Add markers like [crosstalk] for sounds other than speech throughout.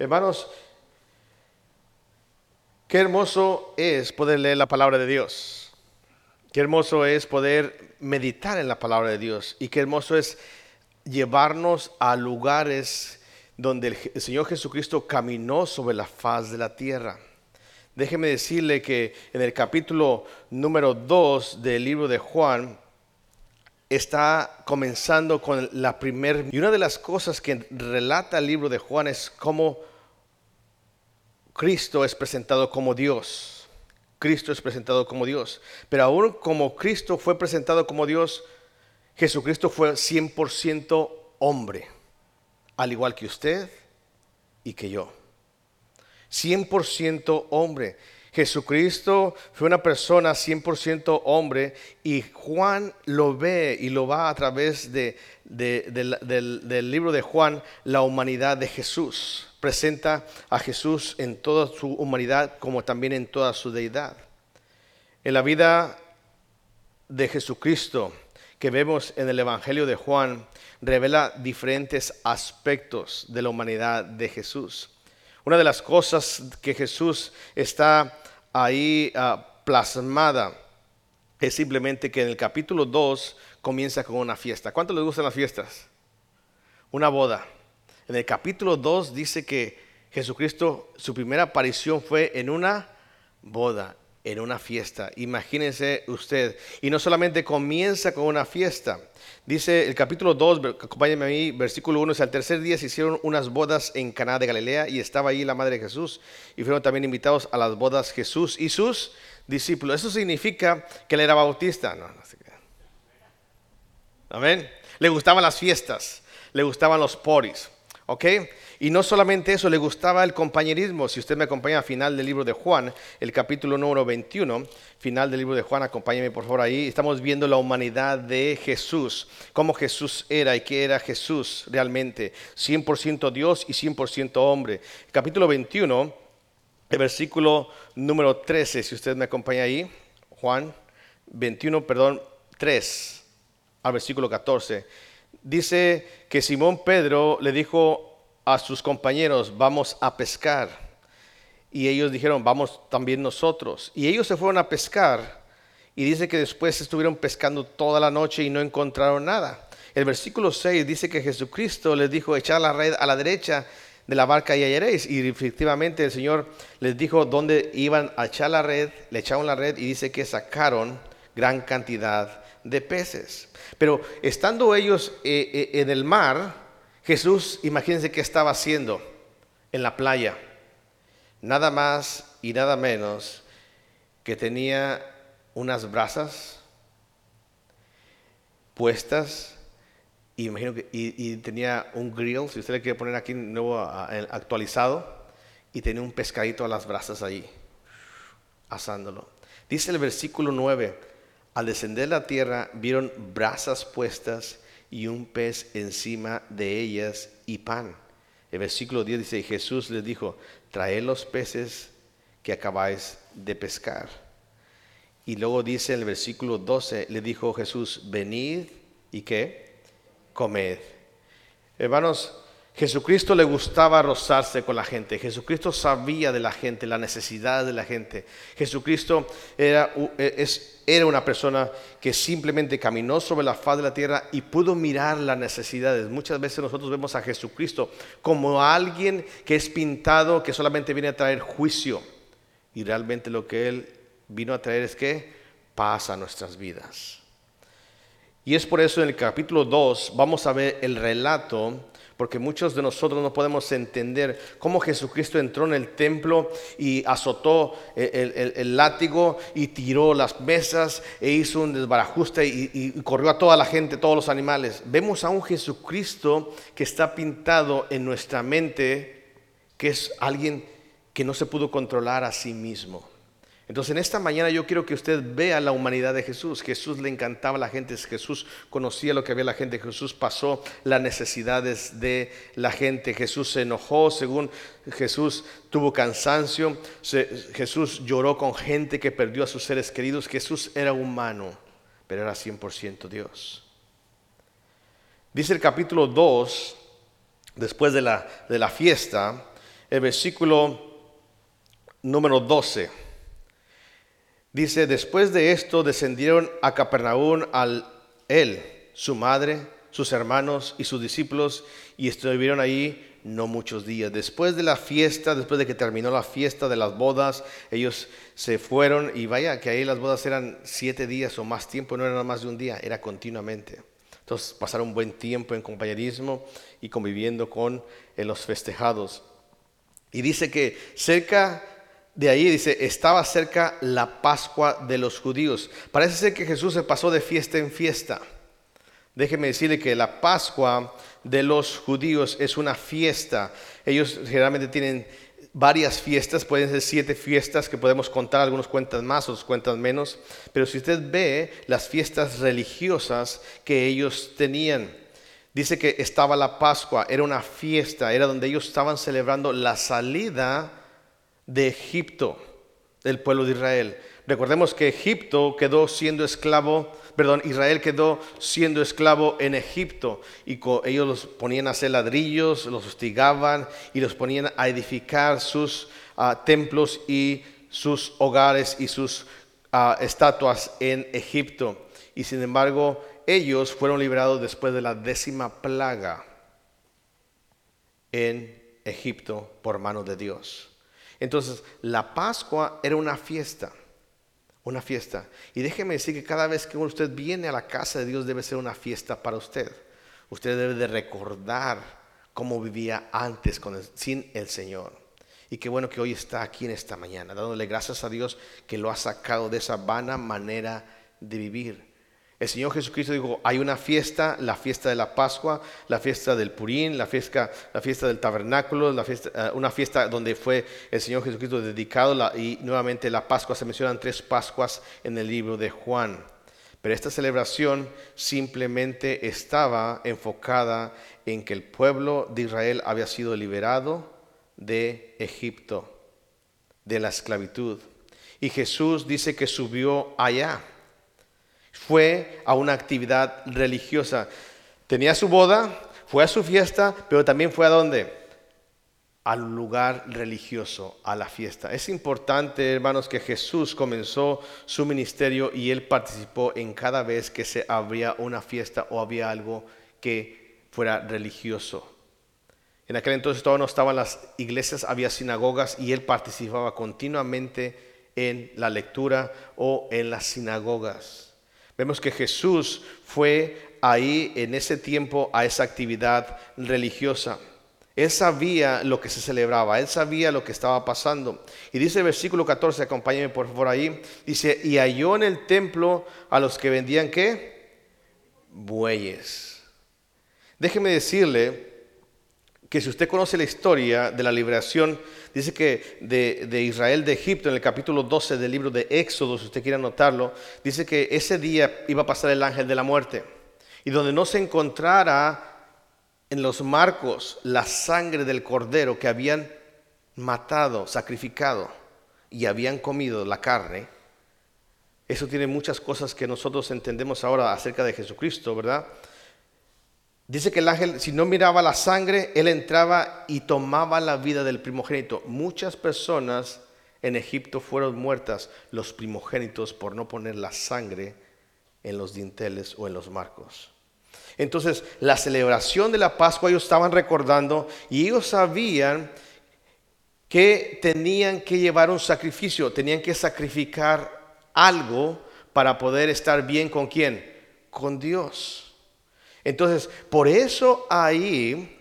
Hermanos, qué hermoso es poder leer la palabra de Dios. Qué hermoso es poder meditar en la palabra de Dios. Y qué hermoso es llevarnos a lugares donde el Señor Jesucristo caminó sobre la faz de la tierra. Déjeme decirle que en el capítulo número 2 del libro de Juan está comenzando con la primera... Y una de las cosas que relata el libro de Juan es cómo Cristo es presentado como Dios. Cristo es presentado como Dios. Pero aún como Cristo fue presentado como Dios, Jesucristo fue 100% hombre, al igual que usted y que yo. 100% hombre. Jesucristo fue una persona 100% hombre y Juan lo ve y lo va a través de, del, del libro de Juan, la humanidad de Jesús. Presenta a Jesús en toda su humanidad como también en toda su deidad. En la vida de Jesucristo que vemos en el Evangelio de Juan revela diferentes aspectos de la humanidad de Jesús. Una de las cosas que Jesús está ahí ah, plasmada es simplemente que en el capítulo 2 comienza con una fiesta. ¿Cuánto les gustan las fiestas? Una boda. En el capítulo 2 dice que Jesucristo, su primera aparición fue en una boda, en una fiesta. Imagínense usted. Y no solamente comienza con una fiesta, Dice el capítulo 2, acompáñenme a mí, versículo 1, al tercer día se hicieron unas bodas en Caná de Galilea y estaba ahí la madre de Jesús y fueron también invitados a las bodas Jesús y sus discípulos. Eso significa que él era bautista. No, no sé. Amén. Le gustaban las fiestas, le gustaban los poris. ¿Ok? Y no solamente eso, le gustaba el compañerismo. Si usted me acompaña al final del libro de Juan, el capítulo número 21, final del libro de Juan, acompáñeme por favor ahí. Estamos viendo la humanidad de Jesús, cómo Jesús era y qué era Jesús realmente. 100% Dios y 100% hombre. capítulo 21, el versículo número 13, si usted me acompaña ahí, Juan 21, perdón, 3 al versículo 14 dice que Simón Pedro le dijo a sus compañeros, vamos a pescar. Y ellos dijeron, vamos también nosotros. Y ellos se fueron a pescar. Y dice que después estuvieron pescando toda la noche y no encontraron nada. El versículo 6 dice que Jesucristo les dijo, echar la red a la derecha de la barca y hallaréis. Y efectivamente el Señor les dijo dónde iban a echar la red, le echaron la red y dice que sacaron gran cantidad de peces. Pero estando ellos eh, eh, en el mar, Jesús, imagínense qué estaba haciendo en la playa. Nada más y nada menos que tenía unas brasas puestas y, imagino que, y, tenía un grill, si usted le quiere poner aquí nuevo actualizado, y tenía un pescadito a las brasas ahí, asándolo. Dice el versículo 9, al descender la tierra vieron brasas puestas y un pez encima de ellas y pan. El versículo 10 dice, Jesús les dijo, traed los peces que acabáis de pescar. Y luego dice en el versículo 12, le dijo Jesús, venid y qué, comed. Hermanos, Jesucristo le gustaba rozarse con la gente. Jesucristo sabía de la gente, la necesidad de la gente. Jesucristo era, e, era una persona que simplemente caminó sobre la faz de la tierra y pudo mirar las necesidades. Muchas veces nosotros vemos a Jesucristo como alguien que es pintado, que solamente viene a traer juicio. Y realmente lo que Él vino a traer es que pasa nuestras vidas. Y es por eso en el capítulo 2 vamos a ver el relato porque muchos de nosotros no podemos entender cómo Jesucristo entró en el templo y azotó el, látigo y tiró las mesas e hizo un desbarajuste y, y, corrió a toda la gente, todos los animales. Vemos a un Jesucristo que está pintado en nuestra mente, que es alguien que no se pudo controlar a sí mismo. Entonces en esta mañana yo quiero que usted vea la humanidad de Jesús. Jesús le encantaba a la gente, Jesús conocía lo que había la gente, Jesús pasó las necesidades de la gente, Jesús se enojó, según Jesús tuvo cansancio, Jesús lloró con gente que perdió a sus seres queridos, Jesús era humano, pero era 100% Dios. Dice el capítulo 2, después de la, de la fiesta, el versículo número 12. Dice, después de esto descendieron a Capernaum al él, su madre, sus hermanos y sus discípulos, y estuvieron ahí no muchos días. Después de la fiesta, después de que terminó la fiesta de las bodas, ellos se fueron y vaya que ahí las bodas eran siete días o más tiempo, no era más de un día, era continuamente. Entonces pasaron un buen tiempo en compañerismo y conviviendo con los festejados. Y dice que cerca de ahí, dice, estaba cerca la Pascua de los judíos. Parece ser que Jesús se pasó de fiesta en fiesta. Déjeme decirle que la Pascua de los judíos es una fiesta. Ellos generalmente tienen varias fiestas, pueden ser siete fiestas que podemos contar, algunos cuentan más, otros cuentan menos, pero si usted ve las fiestas religiosas que ellos tenían, dice que estaba la Pascua, era una fiesta, era donde ellos estaban celebrando la salida de Egipto, del pueblo de Israel. Recordemos que Egipto quedó siendo esclavo perdón, Israel quedó siendo esclavo en Egipto y ellos los ponían a hacer ladrillos, los hostigaban y los ponían a edificar sus ah, templos y sus hogares y sus ah, estatuas en Egipto. Y sin embargo, ellos fueron liberados después de la décima plaga en Egipto por mano de Dios. Entonces, la Pascua era una fiesta una fiesta. Y déjeme decir que cada vez que usted viene a la casa de Dios debe ser una fiesta para usted. Usted debe de recordar cómo vivía antes sin el Señor. Y qué bueno que hoy está aquí en esta mañana, dándole gracias a Dios que lo ha sacado de esa vana manera de vivir. El Señor Jesucristo dijo, hay una fiesta, la fiesta de la Pascua, la fiesta del Purín, la fiesta, la fiesta del tabernáculo, la fiesta, eh, una fiesta donde fue el Señor Jesucristo dedicado y nuevamente la Pascua, se mencionan tres Pascuas en el libro de Juan. Pero esta celebración simplemente estaba enfocada en que el pueblo de Israel había sido liberado de Egipto, de la esclavitud. Y Jesús dice que subió allá fue a una actividad religiosa. Tenía su boda, fue a su fiesta, pero también fue a dónde? Al lugar religioso, a la fiesta. Es importante, hermanos, que Jesús comenzó su ministerio y él participó en cada vez que se abría una fiesta o había algo que fuera religioso. En aquel entonces todavía no estaban las iglesias, había sinagogas y él participaba continuamente en la lectura o en las sinagogas. Vemos que Jesús fue ahí en ese tiempo a esa actividad religiosa. Él sabía lo que se celebraba, él sabía lo que estaba pasando. Y dice el versículo 14, acompáñenme por favor ahí, dice, y halló en el templo a los que vendían qué? Bueyes. Déjeme decirle que si usted conoce la historia de la liberación, dice que de, Israel de Egipto, en el capítulo 12 del libro de Éxodo, si usted quiere anotarlo, dice que ese día iba a pasar el ángel de la muerte. Y donde no se encontrara en los marcos la sangre del cordero que habían matado, sacrificado y habían comido la carne, eso tiene muchas cosas que nosotros entendemos ahora acerca de Jesucristo, ¿verdad? Dice que el ángel, si no miraba la sangre, él entraba y tomaba la vida del primogénito. Muchas personas en Egipto fueron muertas, los primogénitos, por no poner la sangre en los dinteles o en los marcos. Entonces, la celebración de la Pascua ellos estaban recordando y ellos sabían que tenían que llevar un sacrificio, tenían que sacrificar algo para poder estar bien con quién? Con Dios. Entonces, por eso ahí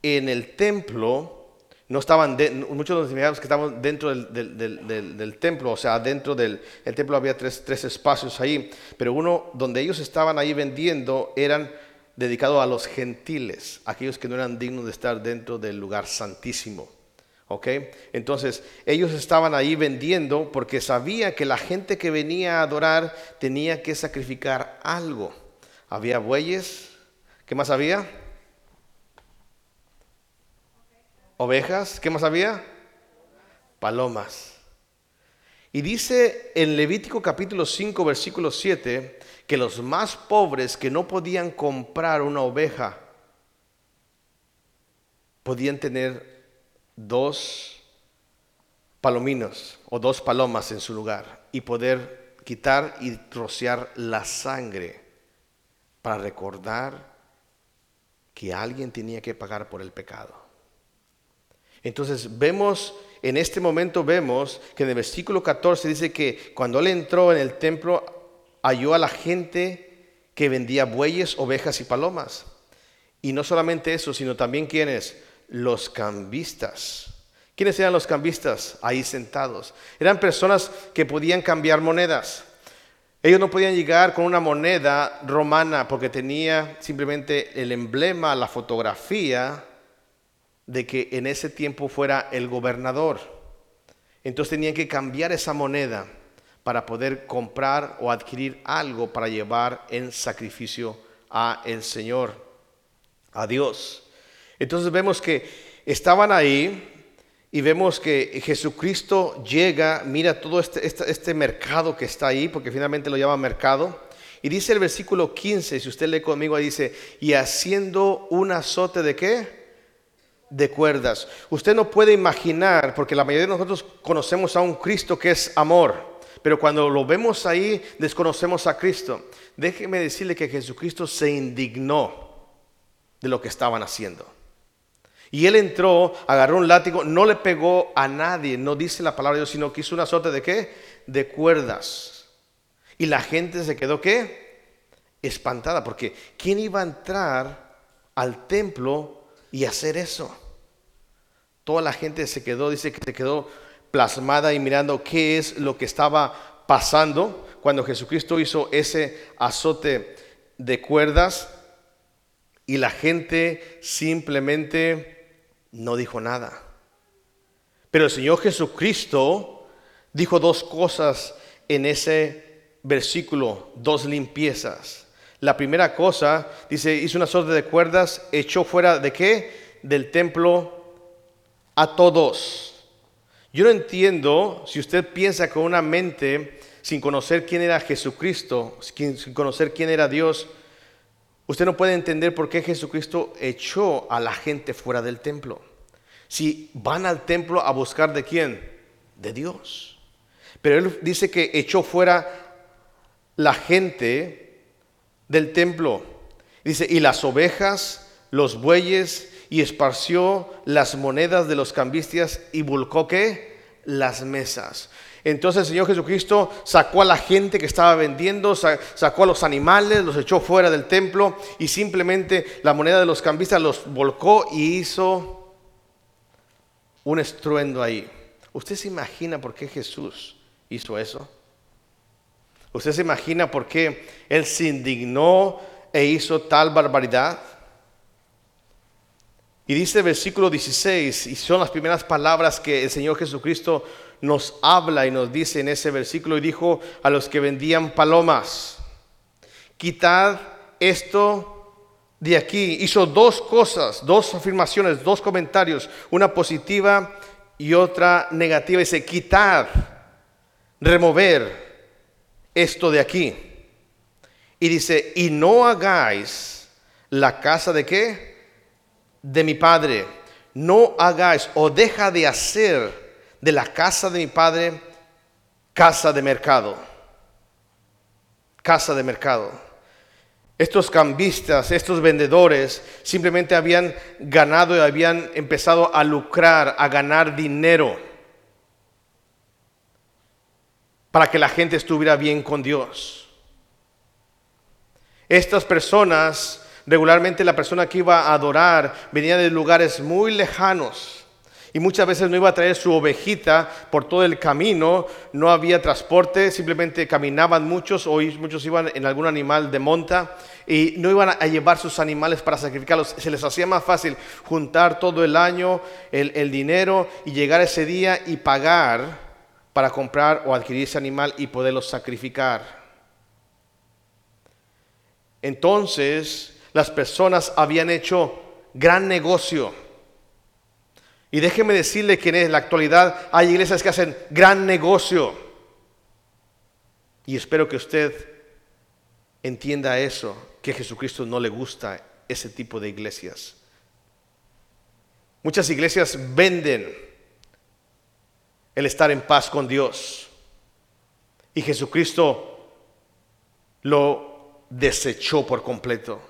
en el templo, no estaban, muchos nos imaginamos que estaban dentro del, templo, o sea, dentro del templo había tres, tres, espacios ahí, pero uno donde ellos estaban ahí vendiendo eran dedicados a los gentiles, aquellos que no eran dignos de estar dentro del lugar santísimo. ¿Ok? Entonces, ellos estaban ahí vendiendo porque sabían que la gente que venía a adorar tenía que sacrificar algo. Había bueyes. ¿Qué más había? Ovejas. ¿Qué más había? Palomas. Y dice en Levítico capítulo 5, versículo 7, que los más pobres que no podían comprar una oveja, podían tener dos palominos o dos palomas en su lugar y poder quitar y rociar la sangre para recordar que alguien tenía que pagar por el pecado. Entonces vemos, en este momento vemos que en el versículo 14 dice que cuando él entró en el templo halló a la gente que vendía bueyes, ovejas y palomas. Y no solamente eso, sino también quienes, los cambistas. ¿Quiénes eran los cambistas ahí sentados? Eran personas que podían cambiar monedas. Ellos no podían llegar con una moneda romana porque tenía simplemente el emblema, la fotografía de que en ese tiempo fuera el gobernador. Entonces tenían que cambiar esa moneda para poder comprar o adquirir algo para llevar en sacrificio a el Señor, a Dios. Entonces vemos que estaban ahí y vemos que Jesucristo llega, mira todo este, este, este, mercado que está ahí, porque finalmente lo llama mercado. Y dice el versículo 15, si usted lee conmigo, dice, y haciendo un azote de qué? De cuerdas. Usted no puede imaginar, porque la mayoría de nosotros conocemos a un Cristo que es amor, pero cuando lo vemos ahí, desconocemos a Cristo. Déjeme decirle que Jesucristo se indignó de lo que estaban haciendo. Y él entró, agarró un látigo, no le pegó a nadie, no dice la palabra de Dios, sino que hizo una suerte de qué? De cuerdas. Y la gente se quedó qué? Espantada, porque ¿quién iba a entrar al templo y hacer eso? Toda la gente se quedó, dice que se quedó plasmada y mirando qué es lo que estaba pasando cuando Jesucristo hizo ese azote de cuerdas y la gente simplemente no dijo nada. Pero el Señor Jesucristo dijo dos cosas en ese versículo, dos limpiezas. La primera cosa, dice, hizo una suerte de cuerdas, echó fuera de qué? Del templo a todos. Yo no entiendo si usted piensa con una mente sin conocer quién era Jesucristo, sin conocer quién era Dios, Usted no puede entender por qué Jesucristo echó a la gente fuera del templo. Si van al templo a buscar de quién? De Dios. Pero él dice que echó fuera la gente del templo. Dice, y las ovejas, los bueyes, y esparció las monedas de los cambistas y volcó qué? Las mesas. Entonces el Señor Jesucristo sacó a la gente que estaba vendiendo, sacó a los animales, los echó fuera del templo y simplemente la moneda de los cambistas los volcó y hizo un estruendo ahí. ¿Usted se imagina por qué Jesús hizo eso? ¿Usted se imagina por qué Él se indignó e hizo tal barbaridad? Y dice el versículo 16, y son las primeras palabras que el Señor Jesucristo nos habla y nos dice en ese versículo y dijo a los que vendían palomas, quitad esto de aquí. Hizo dos cosas, dos afirmaciones, dos comentarios, una positiva y otra negativa. Dice, quitad, remover esto de aquí. Y dice, y no hagáis la casa de qué? De mi padre. No hagáis o deja de hacer de la casa de mi padre casa de mercado. Casa de mercado. Estos cambistas, estos vendedores, simplemente habían ganado y habían empezado a lucrar, a ganar dinero para que la gente estuviera bien con Dios. Estas personas, regularmente la persona que iba a adorar venía de lugares muy lejanos y muchas veces no iba a traer su ovejita por todo el camino, no había transporte, simplemente caminaban muchos o muchos iban en algún animal de monta y no iban a llevar sus animales para sacrificarlos. Se les hacía más fácil juntar todo el año el, dinero y llegar ese día y pagar para comprar o adquirir ese animal y poderlo sacrificar. Entonces las personas habían hecho gran negocio y déjeme decirle que en la actualidad hay iglesias que hacen gran negocio. Y espero que usted entienda eso, que a Jesucristo no le gusta ese tipo de iglesias. Muchas iglesias venden el estar en paz con Dios. Y Jesucristo lo desechó por completo.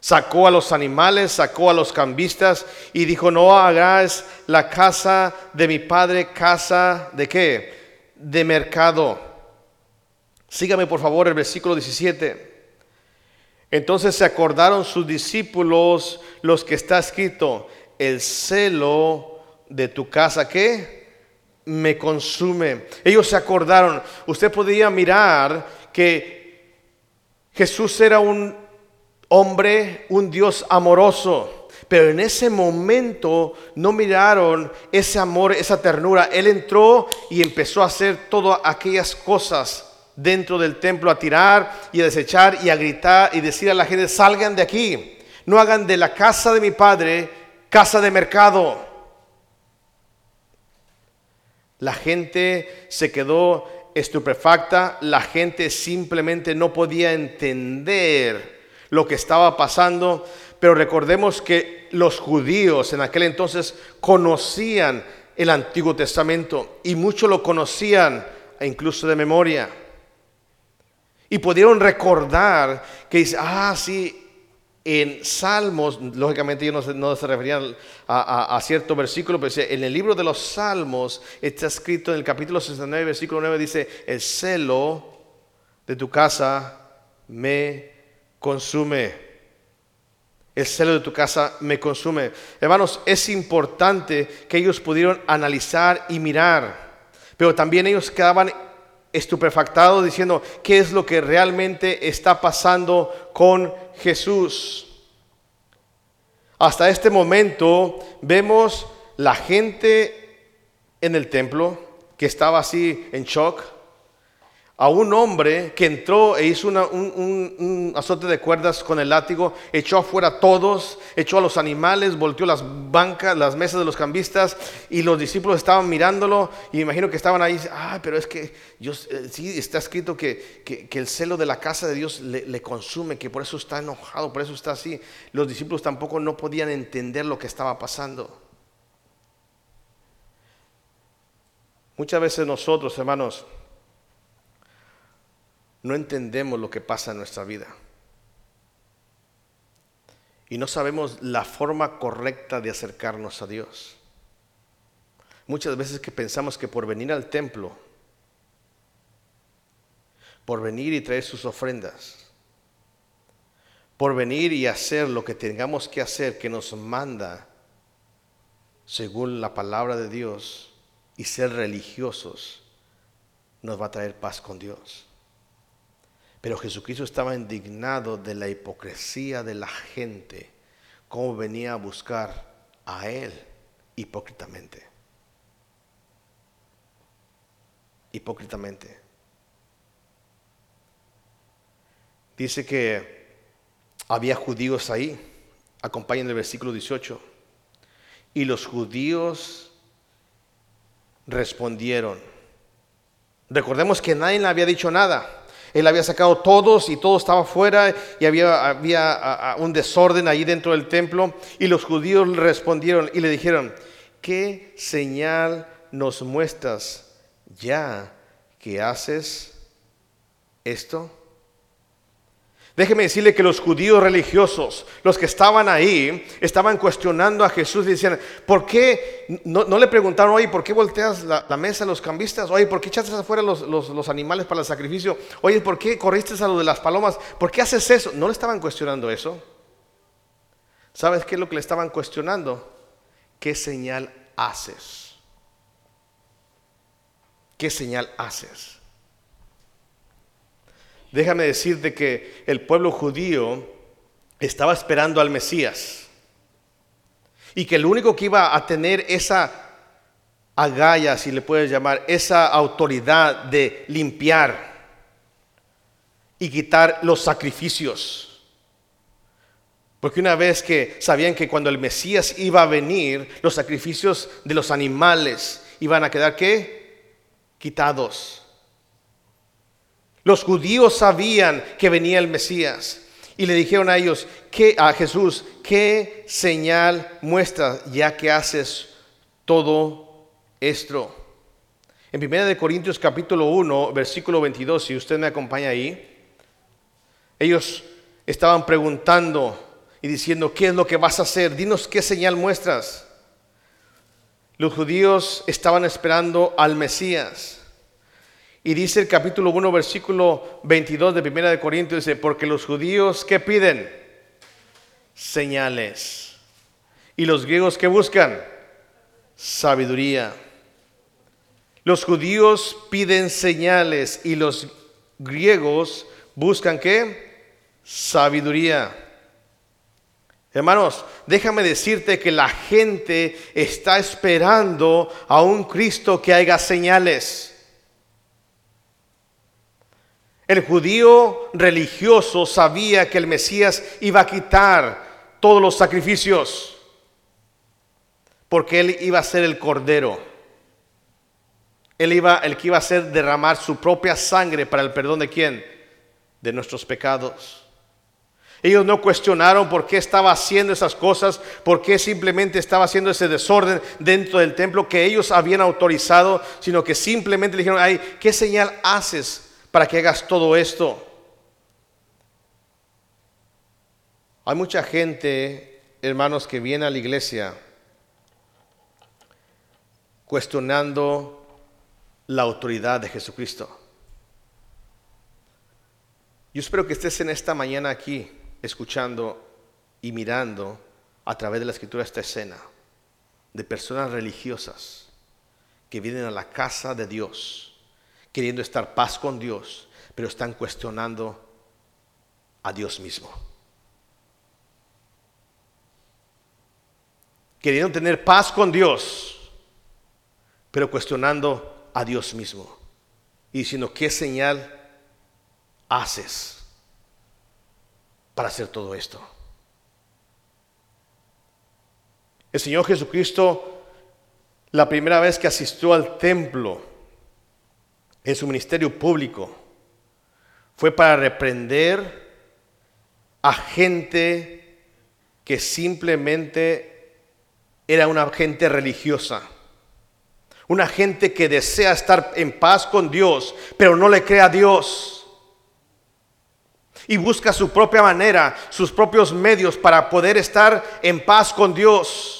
Sacó a los animales, sacó a los cambistas y dijo, no hagáis la casa de mi padre casa de qué? De mercado. Sígame por favor el versículo 17. Entonces se acordaron sus discípulos los que está escrito, el celo de tu casa, ¿qué? Me consume. Ellos se acordaron. Usted podía mirar que Jesús era un hombre, un Dios amoroso. Pero en ese momento no miraron ese amor, esa ternura. Él entró y empezó a hacer todas aquellas cosas dentro del templo, a tirar y a desechar y a gritar y decir a la gente, salgan de aquí. No hagan de la casa de mi padre casa de mercado. La gente se quedó estupefacta, la gente simplemente no podía entender lo que estaba pasando, pero recordemos que los judíos en aquel entonces conocían el Antiguo Testamento y muchos lo conocían incluso de memoria. Y pudieron recordar que dice, ah, sí, en Salmos, lógicamente yo no se, referían a, cierto versículo, pero en el libro de los Salmos está escrito en el capítulo 69, versículo 9, dice, el celo de tu casa me consume. El celo de tu casa me consume. Hermanos, es importante que ellos pudieron analizar y mirar, pero también ellos quedaban estupefactados diciendo, ¿qué es lo que realmente está pasando con Jesús. Hasta este momento vemos la gente en el templo que estaba así en shock, a un hombre que entró e hizo un, azote de cuerdas con el látigo, echó afuera a todos, echó a los animales, volteó las bancas, las mesas de los cambistas y los discípulos estaban mirándolo y imagino que estaban ahí, ah, pero es que yo, eh, sí está escrito que, el celo de la casa de Dios le, le consume, que por eso está enojado, por eso está así. Los discípulos tampoco no podían entender lo que estaba pasando. Muchas veces nosotros, hermanos, no entendemos lo que pasa en nuestra vida. Y no sabemos la forma correcta de acercarnos a Dios. Muchas veces que pensamos que por venir al templo, por venir y traer sus ofrendas, por venir y hacer lo que tengamos que hacer, que nos manda según la palabra de Dios y ser religiosos, nos va a traer paz con Dios. Pero Jesucristo estaba indignado de la hipocresía de la gente, cómo venía a buscar a Él hipócritamente. Hipócritamente. Dice que había judíos ahí, acompañan el versículo 18, y los judíos respondieron. Recordemos que nadie le había dicho nada. Él había sacado todos y todo estaba fuera y había, había un desorden ahí dentro del templo. Y los judíos le respondieron y le dijeron, ¿qué señal nos muestras ya que haces esto? Déjeme decirle que los judíos religiosos, los que estaban ahí, estaban cuestionando a Jesús y decían, ¿por qué? No, le preguntaron, oye, ¿por qué volteas la, mesa a los cambistas? Oye, ¿por qué echaste afuera los, los, animales para el sacrificio? Oye, ¿por qué corriste a lo de las palomas? ¿Por qué haces eso? No le estaban cuestionando eso. ¿Sabes qué es lo que le estaban cuestionando? ¿Qué señal haces? ¿Qué señal haces? Déjame decirte que el pueblo judío estaba esperando al Mesías y que el único que iba a tener esa agalla, si le puedes llamar, esa autoridad de limpiar y quitar los sacrificios. Porque una vez que sabían que cuando el Mesías iba a venir, los sacrificios de los animales iban a quedar qué? Quitados. Los judíos sabían que venía el Mesías. Y le dijeron a ellos, ¿qué, a Jesús, ¿qué señal muestras ya que haces todo esto? En 1 Corintios capítulo 1, versículo 22, si usted me acompaña ahí, ellos estaban preguntando y diciendo, ¿qué es lo que vas a hacer? Dinos qué señal muestras. Los judíos estaban esperando al Mesías. Y dice el capítulo 1, versículo 22 de Primera de Corintios, dice, porque los judíos, ¿qué piden? Señales. Y los griegos, ¿qué buscan? Sabiduría. Los judíos piden señales y los griegos buscan qué? Sabiduría. Hermanos, déjame decirte que la gente está esperando a un Cristo que haga señales. El judío religioso sabía que el Mesías iba a quitar todos los sacrificios, porque él iba a ser el cordero. Él iba el que iba a hacer derramar su propia sangre para el perdón de quién? De nuestros pecados. Ellos no cuestionaron por qué estaba haciendo esas cosas, por qué simplemente estaba haciendo ese desorden dentro del templo que ellos habían autorizado, sino que simplemente le dijeron, ay, ¿qué señal haces para que hagas todo esto. Hay mucha gente, hermanos, que viene a la iglesia cuestionando la autoridad de Jesucristo. Yo espero que estés en esta mañana aquí escuchando y mirando a través de la escritura esta escena de personas religiosas que vienen a la casa de Dios queriendo estar paz con Dios, pero están cuestionando a Dios mismo. Queriendo tener paz con Dios, pero cuestionando a Dios mismo. Y diciendo, ¿qué señal haces para hacer todo esto? El Señor Jesucristo, la primera vez que asistió al templo, en su ministerio público fue para reprender a gente que simplemente era una gente religiosa. Una gente que desea estar en paz con Dios, pero no le cree a Dios. Y busca su propia manera, sus propios medios para poder estar en paz con Dios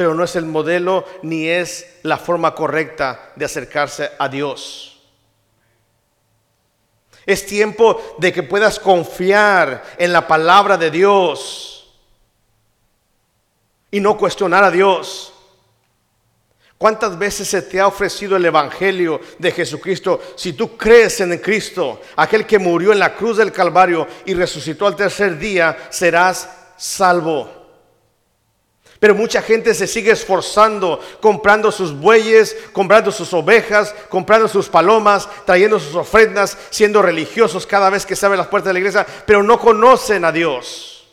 pero no es el modelo ni es la forma correcta de acercarse a Dios. Es tiempo de que puedas confiar en la palabra de Dios y no cuestionar a Dios. ¿Cuántas veces se te ha ofrecido el Evangelio de Jesucristo? Si tú crees en Cristo, aquel que murió en la cruz del Calvario y resucitó al tercer día, serás salvo. Pero mucha gente se sigue esforzando, comprando sus bueyes, comprando sus ovejas, comprando sus palomas, trayendo sus ofrendas, siendo religiosos cada vez que se abren las puertas de la iglesia, pero no conocen a Dios.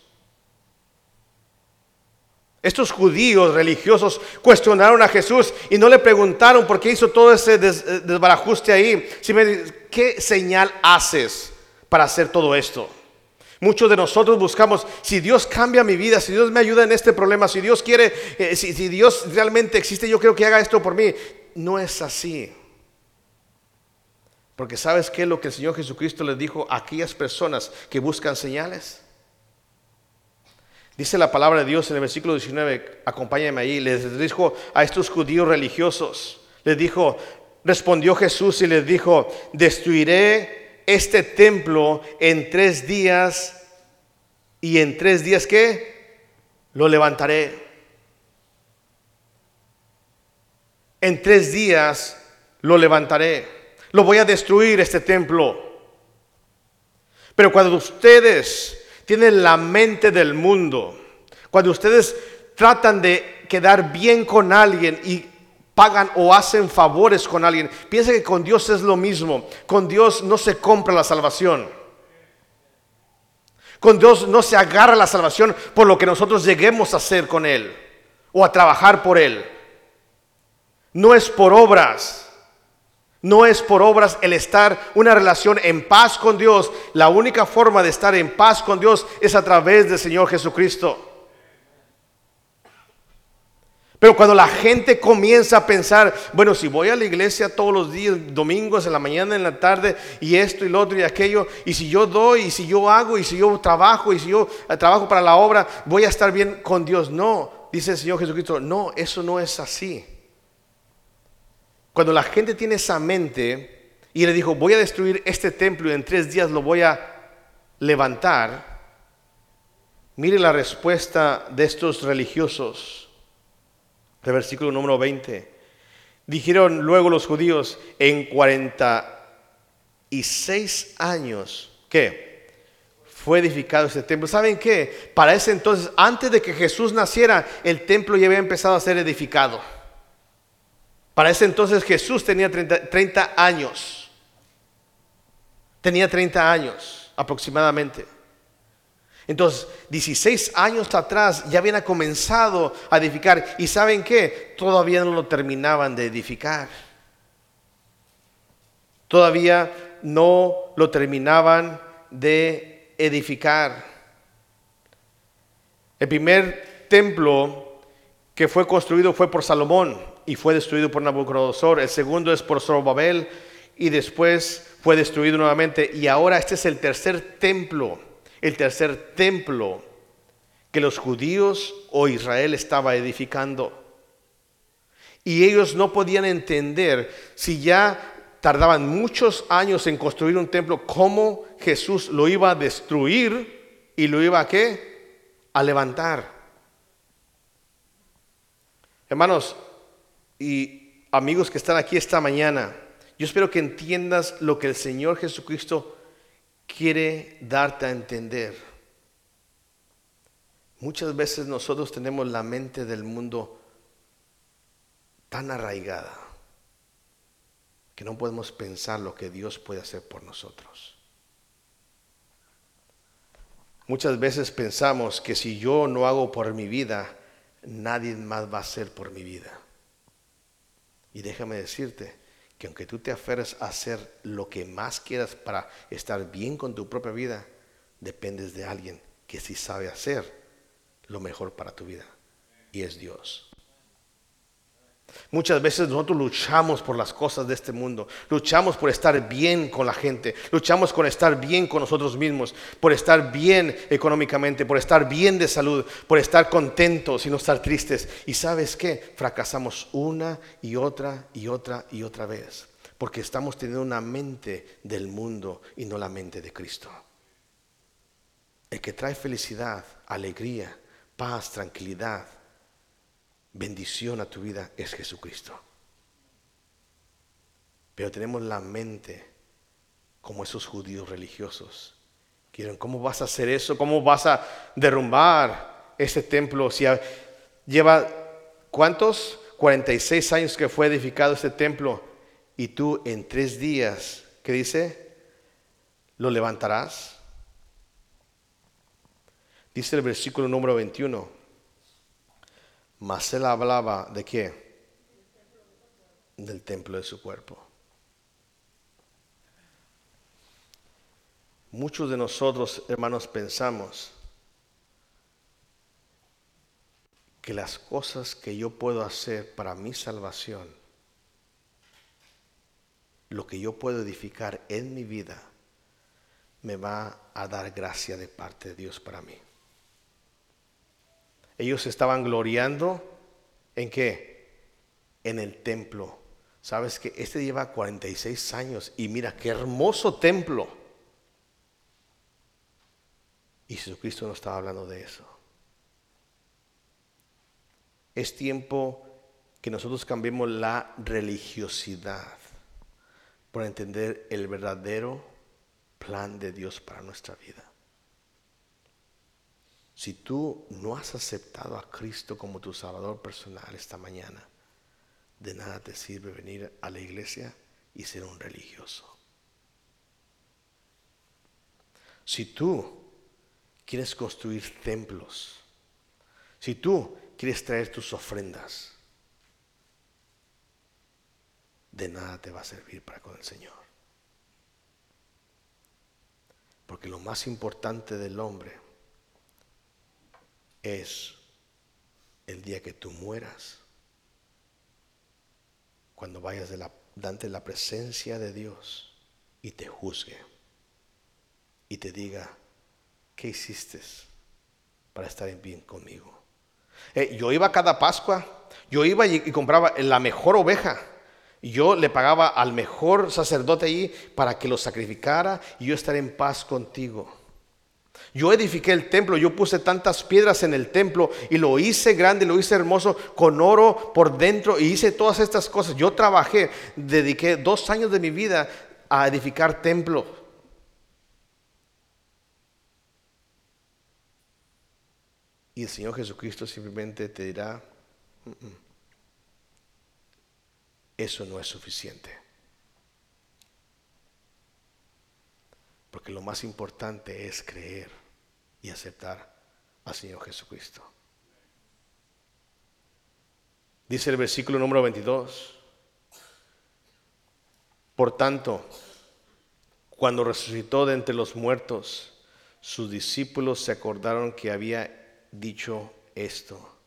Estos judíos religiosos cuestionaron a Jesús y no le preguntaron por qué hizo todo ese desbarajuste ahí. ¿Qué señal haces para hacer todo esto? Muchos de nosotros buscamos, si Dios cambia mi vida, si Dios me ayuda en este problema, si Dios quiere, eh, si, Dios realmente existe, yo creo que haga esto por mí. No es así. Porque ¿sabes qué lo que el Señor Jesucristo les dijo a aquellas personas que buscan señales? Dice la palabra de Dios en el versículo 19, acompáñame ahí, les dijo a estos judíos religiosos, les dijo, respondió Jesús y les dijo, destruiré este templo en tres días y en tres días que lo levantaré. En tres días lo levantaré. Lo voy a destruir este templo. Pero cuando ustedes tienen la mente del mundo, cuando ustedes tratan de quedar bien con alguien y pagan o hacen favores con alguien. Piensa que con Dios es lo mismo. Con Dios no se compra la salvación. Con Dios no se agarra la salvación por lo que nosotros lleguemos a hacer con Él o a trabajar por Él. No es por obras. No es por obras el estar una relación en paz con Dios. La única forma de estar en paz con Dios es a través del Señor Jesucristo. Pero cuando la gente comienza a pensar, bueno, si voy a la iglesia todos los días, domingos, en la mañana, en la tarde, y esto y lo otro y aquello, y si yo doy, y si yo hago, y si yo trabajo, y si yo eh, trabajo para la obra, voy a estar bien con Dios. No, dice el Señor Jesucristo, no, eso no es así. Cuando la gente tiene esa mente y le dijo, voy a destruir este templo y en tres días lo voy a levantar, mire la respuesta de estos religiosos el versículo número 20. Dijeron luego los judíos, en 46 años, ¿qué? Fue edificado este templo. ¿Saben qué? Para ese entonces, antes de que Jesús naciera, el templo ya había empezado a ser edificado. Para ese entonces Jesús tenía 30, 30 años. Tenía 30 años aproximadamente. Entonces, 16 años atrás ya habían comenzado a edificar y ¿saben qué? Todavía no lo terminaban de edificar. Todavía no lo terminaban de edificar. El primer templo que fue construido fue por Salomón y fue destruido por Nabucodonosor. El segundo es por Zorobabel y después fue destruido nuevamente. Y ahora este es el tercer templo el tercer templo que los judíos o Israel estaba edificando. Y ellos no podían entender si ya tardaban muchos años en construir un templo, cómo Jesús lo iba a destruir y lo iba a qué? A levantar. Hermanos y amigos que están aquí esta mañana, yo espero que entiendas lo que el Señor Jesucristo quiere darte a entender. Muchas veces nosotros tenemos la mente del mundo tan arraigada que no podemos pensar lo que Dios puede hacer por nosotros. Muchas veces pensamos que si yo no hago por mi vida, nadie más va a hacer por mi vida. Y déjame decirte, que aunque tú te aferres a hacer lo que más quieras para estar bien con tu propia vida, dependes de alguien que sí sabe hacer lo mejor para tu vida. Y es Dios. Muchas veces nosotros luchamos por las cosas de este mundo, luchamos por estar bien con la gente, luchamos por estar bien con nosotros mismos, por estar bien económicamente, por estar bien de salud, por estar contentos y no estar tristes. Y sabes qué? Fracasamos una y otra y otra y otra vez, porque estamos teniendo una mente del mundo y no la mente de Cristo. El que trae felicidad, alegría, paz, tranquilidad, bendición a tu vida es Jesucristo. Pero tenemos la mente como esos judíos religiosos. Quieren, ¿cómo vas a hacer eso? ¿Cómo vas a derrumbar ese templo? Si lleva, ¿cuántos? 46 años que fue edificado este templo y tú en tres días, ¿qué dice? ¿Lo levantarás? Dice el versículo número 21. Mas él hablaba de qué? Del templo de su cuerpo. Muchos de nosotros, hermanos, pensamos que las cosas que yo puedo hacer para mi salvación, lo que yo puedo edificar en mi vida, me va a dar gracia de parte de Dios para mí. Ellos estaban gloriando en qué? En el templo. Sabes que este lleva 46 años y mira qué hermoso templo. Y Jesucristo no estaba hablando de eso. Es tiempo que nosotros cambiemos la religiosidad por entender el verdadero plan de Dios para nuestra vida. Si tú no has aceptado a Cristo como tu Salvador personal esta mañana, de nada te sirve venir a la iglesia y ser un religioso. Si tú quieres construir templos, si tú quieres traer tus ofrendas, de nada te va a servir para con el Señor. Porque lo más importante del hombre es el día que tú mueras, cuando vayas de la, la presencia de Dios y te juzgue y te diga, ¿qué hiciste para estar en bien conmigo? Eh, yo iba cada Pascua, yo iba y, y compraba la mejor oveja. Yo le pagaba al mejor sacerdote allí para que lo sacrificara y yo estaré en paz contigo. Yo edifiqué el templo, yo puse tantas piedras en el templo y lo hice grande, lo hice hermoso, con oro por dentro y hice todas estas cosas. Yo trabajé, dediqué dos años de mi vida a edificar templo. Y el Señor Jesucristo simplemente te dirá, eso no es suficiente. Porque lo más importante es creer y aceptar al Señor Jesucristo. Dice el versículo número 22. Por tanto, cuando resucitó de entre los muertos, sus discípulos se acordaron que había dicho esto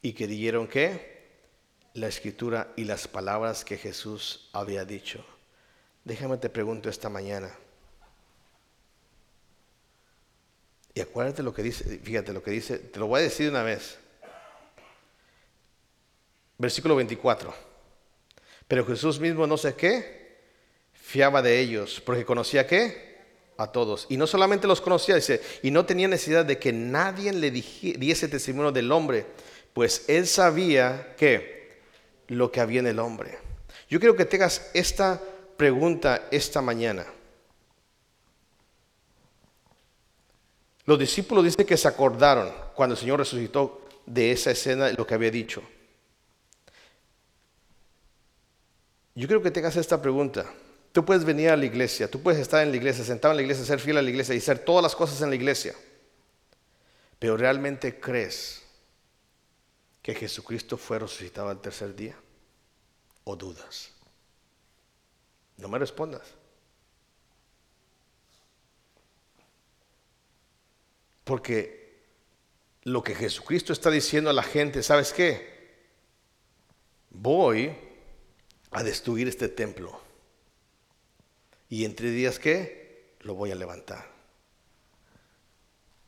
y que dijeron que la escritura y las palabras que Jesús había dicho. Déjame te pregunto esta mañana. Y acuérdate lo que dice, fíjate lo que dice, te lo voy a decir una vez. Versículo 24. Pero Jesús mismo no sé qué, fiaba de ellos, porque conocía qué, a todos. Y no solamente los conocía, dice, y no tenía necesidad de que nadie le diese testimonio del hombre, pues él sabía que lo que había en el hombre. Yo quiero que tengas esta pregunta esta mañana. Los discípulos dicen que se acordaron cuando el Señor resucitó de esa escena lo que había dicho. Yo quiero que tengas esta pregunta. Tú puedes venir a la iglesia, tú puedes estar en la iglesia, sentado en la iglesia, ser fiel a la iglesia y hacer todas las cosas en la iglesia. Pero realmente crees que Jesucristo fue resucitado al tercer día? ¿O dudas? No me respondas. Porque lo que Jesucristo está diciendo a la gente, ¿sabes qué? Voy a destruir este templo. Y entre días qué? Lo voy a levantar.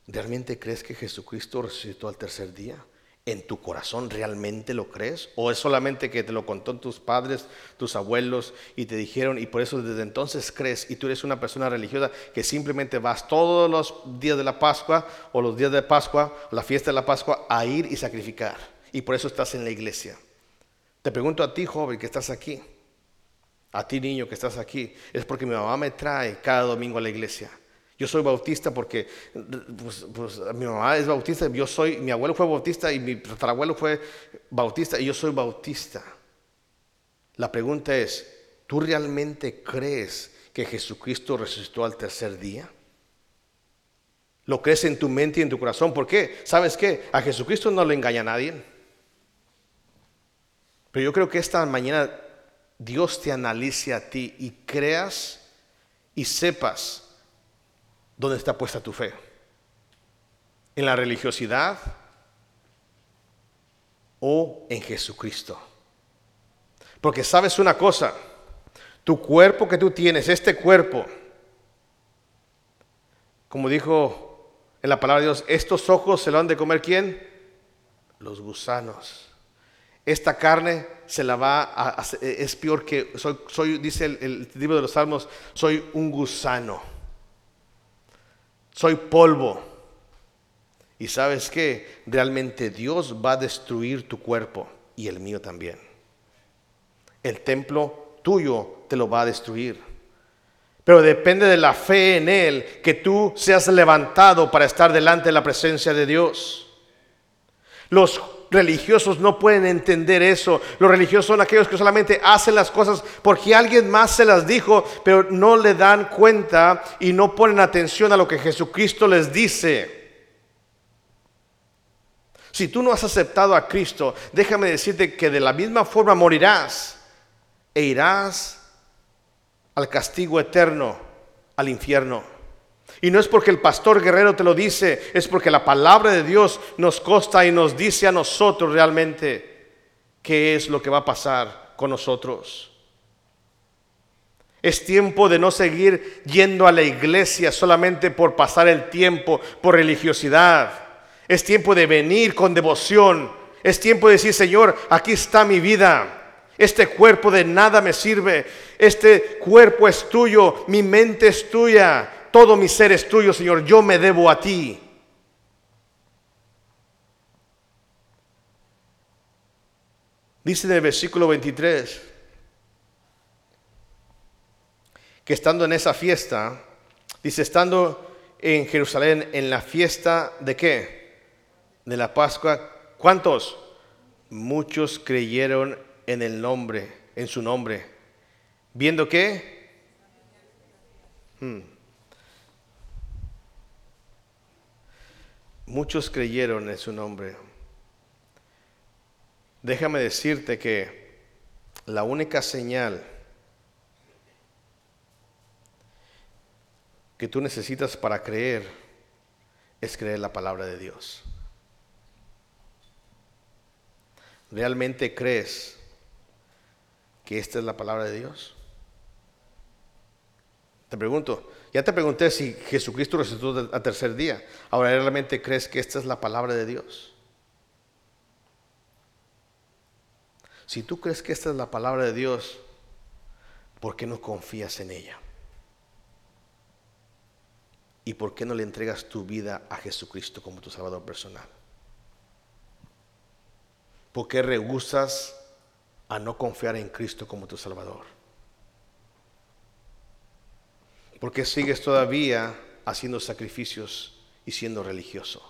¿Realmente crees que Jesucristo resucitó al tercer día? ¿En tu corazón realmente lo crees? ¿O es solamente que te lo contó tus padres, tus abuelos y te dijeron y por eso desde entonces crees y tú eres una persona religiosa que simplemente vas todos los días de la Pascua o los días de Pascua, la fiesta de la Pascua, a ir y sacrificar? Y por eso estás en la iglesia. Te pregunto a ti, joven, que estás aquí, a ti, niño, que estás aquí, es porque mi mamá me trae cada domingo a la iglesia. Yo soy bautista porque pues, pues, mi mamá es bautista, yo soy, mi abuelo fue bautista y mi tatarabuelo fue bautista y yo soy bautista. La pregunta es, ¿tú realmente crees que Jesucristo resucitó al tercer día? ¿Lo crees en tu mente y en tu corazón? ¿Por qué? ¿Sabes qué? A Jesucristo no le engaña a nadie. Pero yo creo que esta mañana Dios te analice a ti y creas y sepas ¿Dónde está puesta tu fe? ¿En la religiosidad o en Jesucristo? Porque sabes una cosa, tu cuerpo que tú tienes, este cuerpo, como dijo en la palabra de Dios, estos ojos se lo han de comer quién? Los gusanos. Esta carne se la va a, es peor que soy, soy dice el, el libro de los Salmos, soy un gusano soy polvo. Y sabes que realmente Dios va a destruir tu cuerpo y el mío también. El templo tuyo te lo va a destruir. Pero depende de la fe en Él que tú seas levantado para estar delante de la presencia de Dios. Los religiosos no pueden entender eso. Los religiosos son aquellos que solamente hacen las cosas porque alguien más se las dijo, pero no le dan cuenta y no ponen atención a lo que Jesucristo les dice. Si tú no has aceptado a Cristo, déjame decirte que de la misma forma morirás e irás al castigo eterno, al infierno. Y no es porque el pastor guerrero te lo dice, es porque la palabra de Dios nos consta y nos dice a nosotros realmente qué es lo que va a pasar con nosotros. Es tiempo de no seguir yendo a la iglesia solamente por pasar el tiempo, por religiosidad. Es tiempo de venir con devoción. Es tiempo de decir, Señor, aquí está mi vida. Este cuerpo de nada me sirve. Este cuerpo es tuyo, mi mente es tuya, todo mi ser es tuyo, Señor. Yo me debo a ti. Dice en el versículo 23 que estando en esa fiesta, dice, estando en Jerusalén en la fiesta de qué? De la Pascua, ¿cuántos? Muchos creyeron en el nombre, en su nombre. ¿Viendo qué? Hmm. Muchos creyeron en su nombre. Déjame decirte que la única señal que tú necesitas para creer es creer la palabra de Dios. ¿Realmente crees que esta es la palabra de Dios? Te pregunto, ya te pregunté si Jesucristo resucitó al tercer día. Ahora, ¿realmente crees que esta es la palabra de Dios? Si tú crees que esta es la palabra de Dios, ¿por qué no confías en ella? ¿Y por qué no le entregas tu vida a Jesucristo como tu Salvador personal? ¿Por qué rehusas a no confiar en Cristo como tu Salvador? Porque sigues todavía haciendo sacrificios y siendo religioso.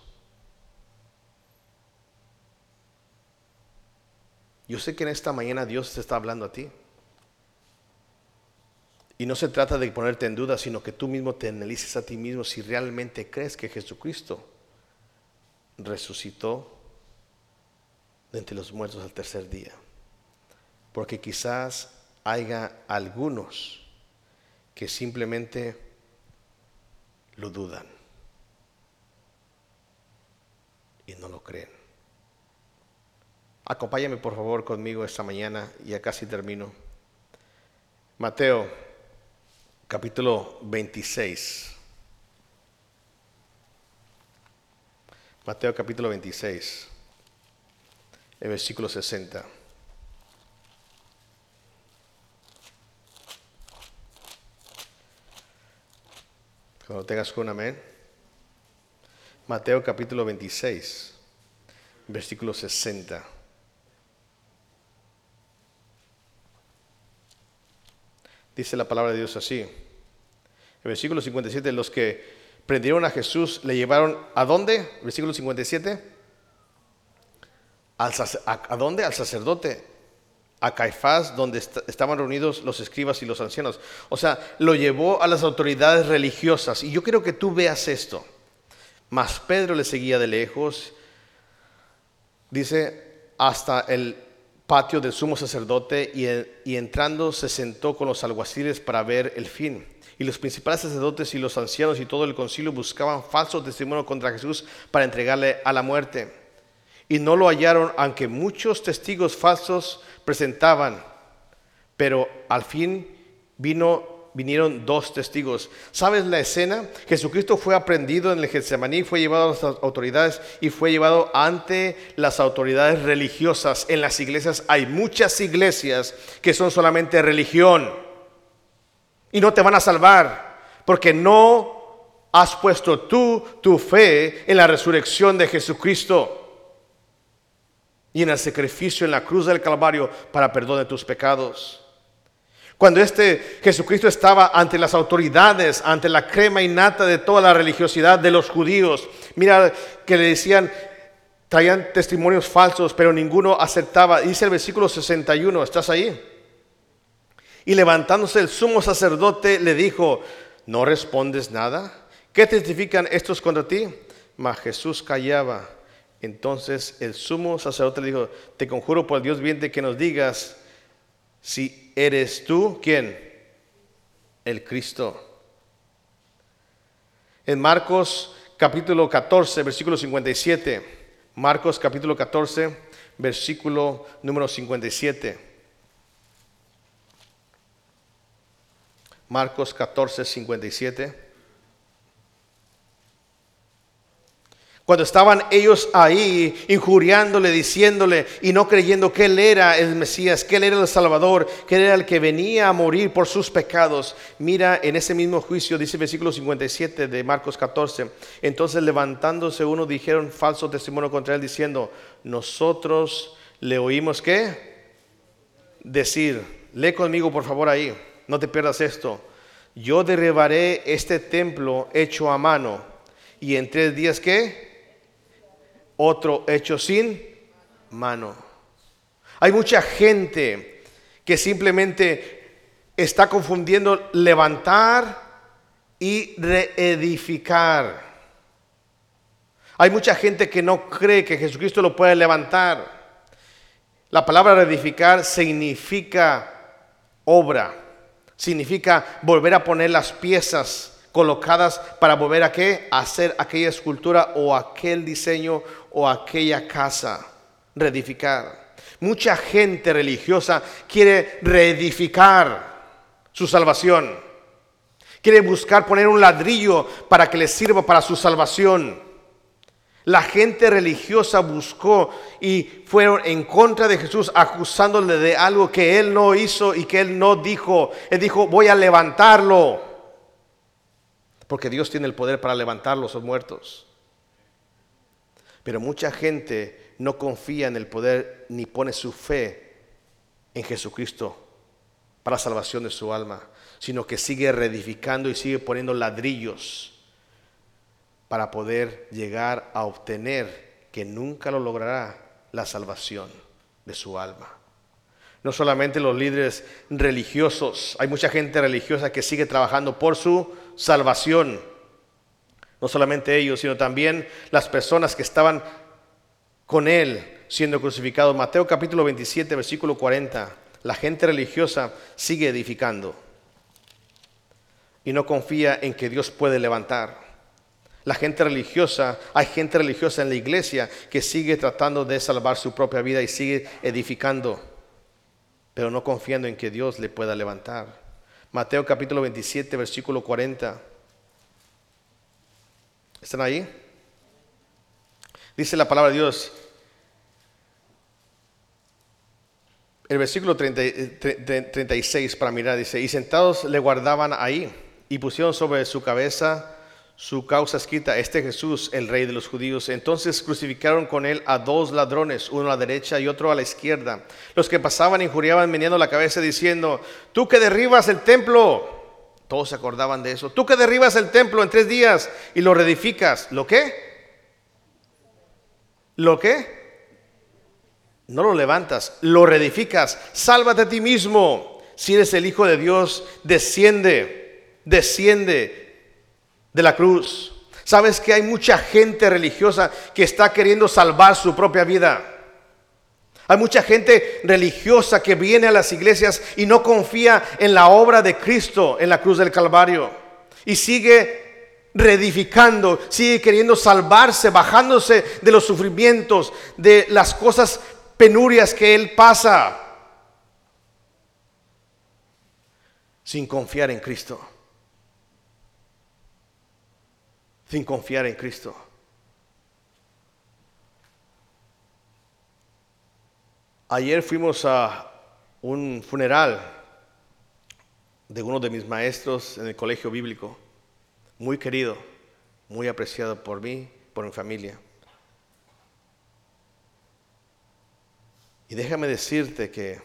Yo sé que en esta mañana Dios te está hablando a ti. Y no se trata de ponerte en duda, sino que tú mismo te analices a ti mismo si realmente crees que Jesucristo resucitó de entre los muertos al tercer día porque quizás haya algunos que simplemente lo dudan y no lo creen. Acompáñame por favor conmigo esta mañana, ya casi termino. Mateo capítulo 26. Mateo capítulo 26, el versículo 60. Cuando tengas con amén. Mateo capítulo 26, versículo 60. Dice la palabra de Dios así. El versículo 57, los que prendieron a Jesús le llevaron a dónde? Versículo 57. Al, a, dónde? Al sacerdote a Caifás, donde estaban reunidos los escribas y los ancianos. O sea, lo llevó a las autoridades religiosas. Y yo quiero que tú veas esto. Mas Pedro le seguía de lejos, dice, hasta el patio del sumo sacerdote y, y entrando se sentó con los alguaciles para ver el fin. Y los principales sacerdotes y los ancianos y todo el concilio buscaban falso testimonio contra Jesús para entregarle a la muerte. Y no lo hallaron, aunque muchos testigos falsos presentaban, pero al fin vino, vinieron dos testigos. ¿Sabes la escena? Jesucristo fue aprendido en el Getsemaní, fue llevado a las autoridades y fue llevado ante las autoridades religiosas. En las iglesias hay muchas iglesias que son solamente religión y no te van a salvar porque no has puesto tú tu fe en la resurrección de Jesucristo y en el sacrificio en la cruz del Calvario para perdón de tus pecados. Cuando este Jesucristo estaba ante las autoridades, ante la crema innata de toda la religiosidad de los judíos, mira que le decían, traían testimonios falsos, pero ninguno aceptaba. Dice el versículo 61, ¿estás ahí? Y levantándose el sumo sacerdote le dijo, ¿no respondes nada? ¿Qué testifican estos contra ti? Mas Jesús callaba. Entonces el sumo sacerdote le dijo, te conjuro por el Dios viviente que nos digas si eres tú, ¿quién? El Cristo. En Marcos capítulo 14, versículo 57. Marcos capítulo 14, versículo número 57. Marcos 14, 57. Cuando estaban ellos ahí injuriándole, diciéndole y no creyendo que Él era el Mesías, que Él era el Salvador, que Él era el que venía a morir por sus pecados. Mira en ese mismo juicio, dice el versículo 57 de Marcos 14. Entonces levantándose uno dijeron falso testimonio contra Él diciendo, nosotros le oímos qué? Decir, lee conmigo por favor ahí, no te pierdas esto. Yo derribaré este templo hecho a mano y en tres días qué? Otro hecho sin mano. Hay mucha gente que simplemente está confundiendo levantar y reedificar. Hay mucha gente que no cree que Jesucristo lo puede levantar. La palabra reedificar significa obra, significa volver a poner las piezas colocadas para volver a qué? hacer aquella escultura o aquel diseño o aquella casa, reedificar. Mucha gente religiosa quiere reedificar su salvación. Quiere buscar poner un ladrillo para que le sirva para su salvación. La gente religiosa buscó y fueron en contra de Jesús acusándole de algo que él no hizo y que él no dijo. Él dijo, voy a levantarlo. Porque Dios tiene el poder para levantar los muertos. Pero mucha gente no confía en el poder ni pone su fe en Jesucristo para la salvación de su alma, sino que sigue reedificando y sigue poniendo ladrillos para poder llegar a obtener que nunca lo logrará la salvación de su alma. No solamente los líderes religiosos, hay mucha gente religiosa que sigue trabajando por su salvación no solamente ellos, sino también las personas que estaban con él siendo crucificados. Mateo capítulo 27, versículo 40. La gente religiosa sigue edificando y no confía en que Dios puede levantar. La gente religiosa, hay gente religiosa en la iglesia que sigue tratando de salvar su propia vida y sigue edificando, pero no confiando en que Dios le pueda levantar. Mateo capítulo 27, versículo 40. ¿Están ahí? Dice la palabra de Dios. El versículo 36 para mirar dice, y sentados le guardaban ahí y pusieron sobre su cabeza su causa escrita, este Jesús, el rey de los judíos. Entonces crucificaron con él a dos ladrones, uno a la derecha y otro a la izquierda. Los que pasaban injuriaban meneando la cabeza diciendo, tú que derribas el templo todos se acordaban de eso. Tú que derribas el templo en tres días y lo reedificas, ¿lo qué? ¿Lo qué? No lo levantas, lo reedificas. Sálvate a ti mismo. Si eres el Hijo de Dios, desciende, desciende de la cruz. Sabes que hay mucha gente religiosa que está queriendo salvar su propia vida. Hay mucha gente religiosa que viene a las iglesias y no confía en la obra de Cristo en la cruz del Calvario. Y sigue reedificando, sigue queriendo salvarse, bajándose de los sufrimientos, de las cosas penurias que Él pasa, sin confiar en Cristo. Sin confiar en Cristo. Ayer fuimos a un funeral de uno de mis maestros en el colegio bíblico, muy querido, muy apreciado por mí, por mi familia. Y déjame decirte que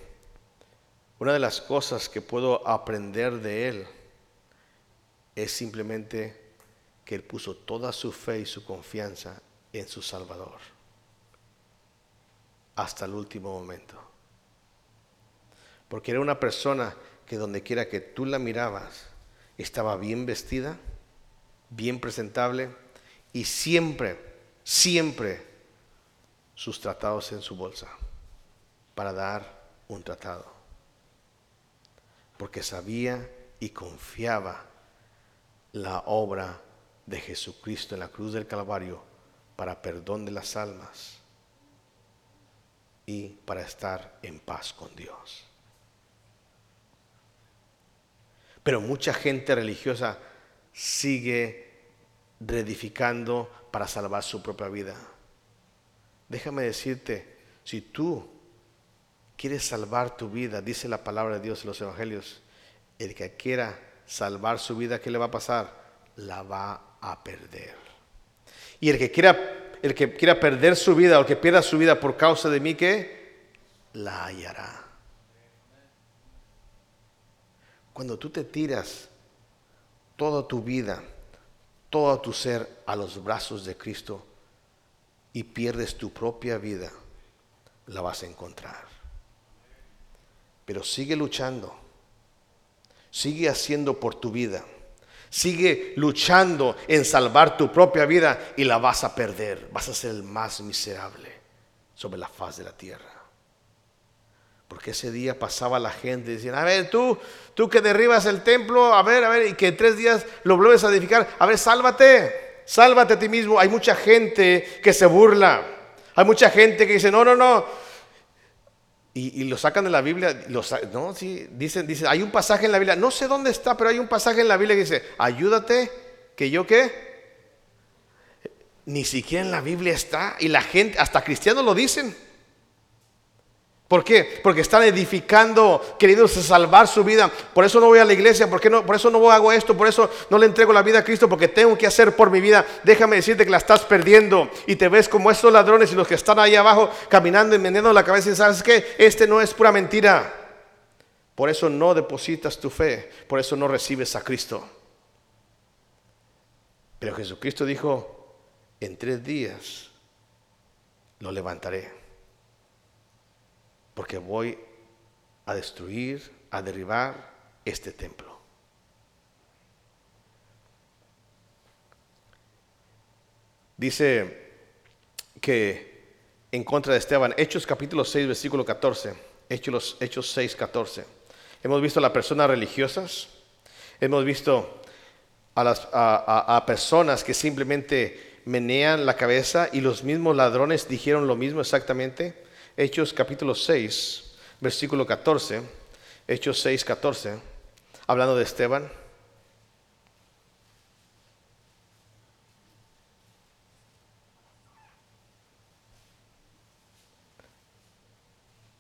una de las cosas que puedo aprender de él es simplemente que él puso toda su fe y su confianza en su Salvador hasta el último momento. Porque era una persona que donde quiera que tú la mirabas, estaba bien vestida, bien presentable y siempre, siempre sus tratados en su bolsa para dar un tratado. porque sabía y confiaba la obra de Jesucristo en la cruz del Calvario para perdón de las almas y para estar en paz con Dios. Pero mucha gente religiosa sigue reedificando para salvar su propia vida. Déjame decirte, si tú quieres salvar tu vida, dice la palabra de Dios en los evangelios, el que quiera salvar su vida, ¿qué le va a pasar? La va a perder. Y el que quiera, el que quiera perder su vida o el que pierda su vida por causa de mí, ¿qué? La hallará. Cuando tú te tiras toda tu vida, todo tu ser a los brazos de Cristo y pierdes tu propia vida, la vas a encontrar. Pero sigue luchando, sigue haciendo por tu vida, sigue luchando en salvar tu propia vida y la vas a perder, vas a ser el más miserable sobre la faz de la tierra. Porque ese día pasaba la gente diciendo, a ver, tú, tú que derribas el templo, a ver, a ver, y que en tres días lo vuelves a edificar, a ver, sálvate, sálvate a ti mismo. Hay mucha gente que se burla, hay mucha gente que dice, no, no, no. Y, lo sacan de la Biblia, no, sí, dicen, dicen, hay un pasaje en la Biblia, no sé dónde está, pero hay un pasaje en la Biblia que dice, ayúdate, que yo qué. Ni siquiera en la Biblia está, y la gente, hasta cristianos lo dicen. ¿Por qué? Porque están edificando, queridos, salvar su vida. Por eso no voy a la iglesia, ¿por, no, por eso no hago esto, por eso no le entrego la vida a Cristo, porque tengo que hacer por mi vida. Déjame decirte que la estás perdiendo y te ves como estos ladrones y los que están ahí abajo caminando y meneando la cabeza y sabes que este no es pura mentira. Por eso no depositas tu fe, por eso no recibes a Cristo. Pero Jesucristo dijo, en tres días lo levantaré porque voy a destruir, a derribar este templo. Dice que en contra de Esteban, Hechos capítulo 6, versículo 14, Hechos, Hechos 6, 14. Hemos visto a las personas religiosas, hemos visto a, las, a personas que simplemente menean la cabeza y los mismos ladrones dijeron lo mismo exactamente. Hechos capítulo 6, versículo 14. Hechos 6, 14. Hablando de Esteban.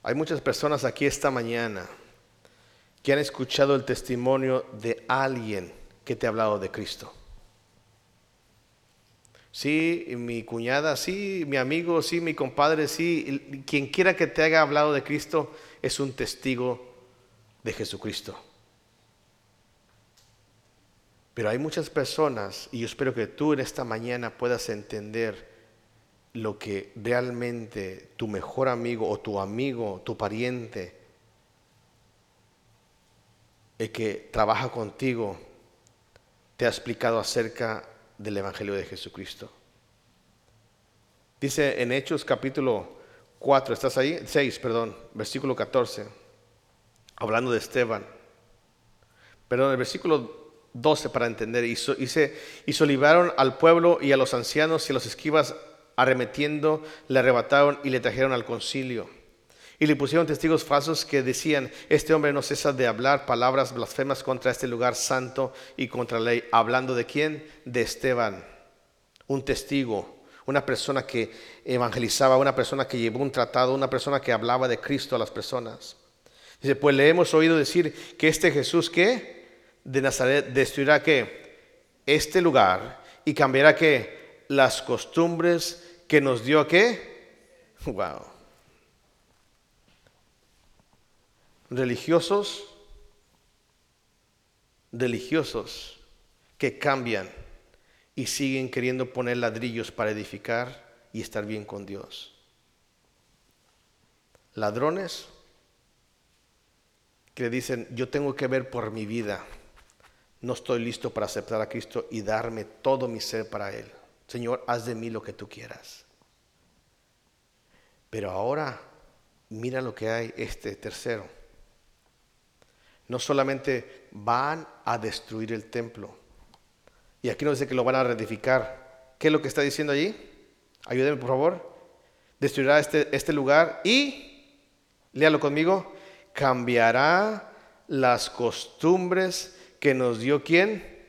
Hay muchas personas aquí esta mañana que han escuchado el testimonio de alguien que te ha hablado de Cristo. Sí, mi cuñada, sí, mi amigo, sí, mi compadre, sí, quien quiera que te haya hablado de Cristo es un testigo de Jesucristo. Pero hay muchas personas, y yo espero que tú en esta mañana puedas entender lo que realmente tu mejor amigo o tu amigo, tu pariente, el que trabaja contigo, te ha explicado acerca del Evangelio de Jesucristo. Dice en Hechos capítulo 4, ¿estás ahí? 6, perdón, versículo 14, hablando de Esteban. Perdón, el versículo 12 para entender, y, so, al pueblo y a los ancianos y a los esquivas arremetiendo, le arrebataron y le trajeron al concilio. Y le pusieron testigos falsos que decían, este hombre no cesa de hablar palabras blasfemas contra este lugar santo y contra la ley. Hablando de quién? De Esteban, un testigo, una persona que evangelizaba, una persona que llevó un tratado, una persona que hablaba de Cristo a las personas. Dice, pues le hemos oído decir que este Jesús que de Nazaret destruirá que este lugar y cambiará que las costumbres que nos dio que, wow. [laughs] religiosos, religiosos que cambian y siguen queriendo poner ladrillos para edificar y estar bien con Dios. Ladrones que dicen, yo tengo que ver por mi vida, no estoy listo para aceptar a Cristo y darme todo mi ser para Él. Señor, haz de mí lo que tú quieras. Pero ahora, mira lo que hay este tercero no solamente van a destruir el templo, y aquí nos dice que lo van a reedificar. ¿Qué es lo que está diciendo allí? Ayúdenme, por favor. Destruirá este, este lugar y, léalo conmigo, cambiará las costumbres que nos dio quién?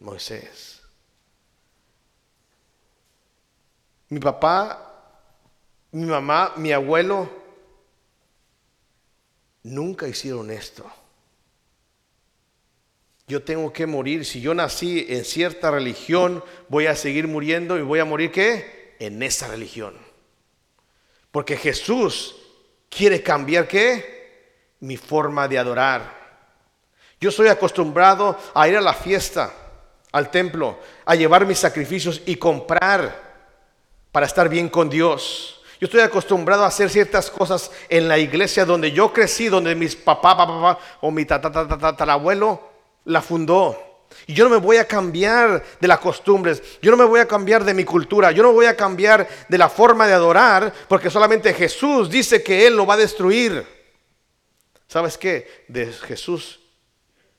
Moisés. Mi papá, mi mamá, mi abuelo, nunca hicieron esto. Yo tengo que morir. Si yo nací en cierta religión, voy a seguir muriendo y voy a morir qué? En esa religión. Porque Jesús quiere cambiar qué? Mi forma de adorar. Yo soy acostumbrado a ir a la fiesta, al templo, a llevar mis sacrificios y comprar para estar bien con Dios. Yo estoy acostumbrado a hacer ciertas cosas en la iglesia donde yo crecí, donde mis papá, papá, papá o mi tatarabuelo la fundó. Y yo no me voy a cambiar de las costumbres, yo no me voy a cambiar de mi cultura, yo no voy a cambiar de la forma de adorar, porque solamente Jesús dice que Él lo va a destruir. ¿Sabes qué? Jesús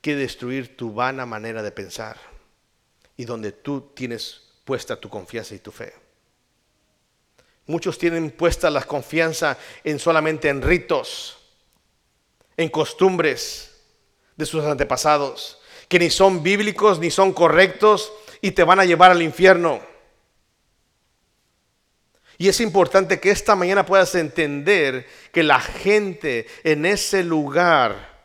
quiere destruir tu vana manera de pensar y donde tú tienes puesta tu confianza y tu fe. Muchos tienen puesta la confianza en solamente en ritos, en costumbres de sus antepasados que ni son bíblicos ni son correctos y te van a llevar al infierno. Y es importante que esta mañana puedas entender que la gente en ese lugar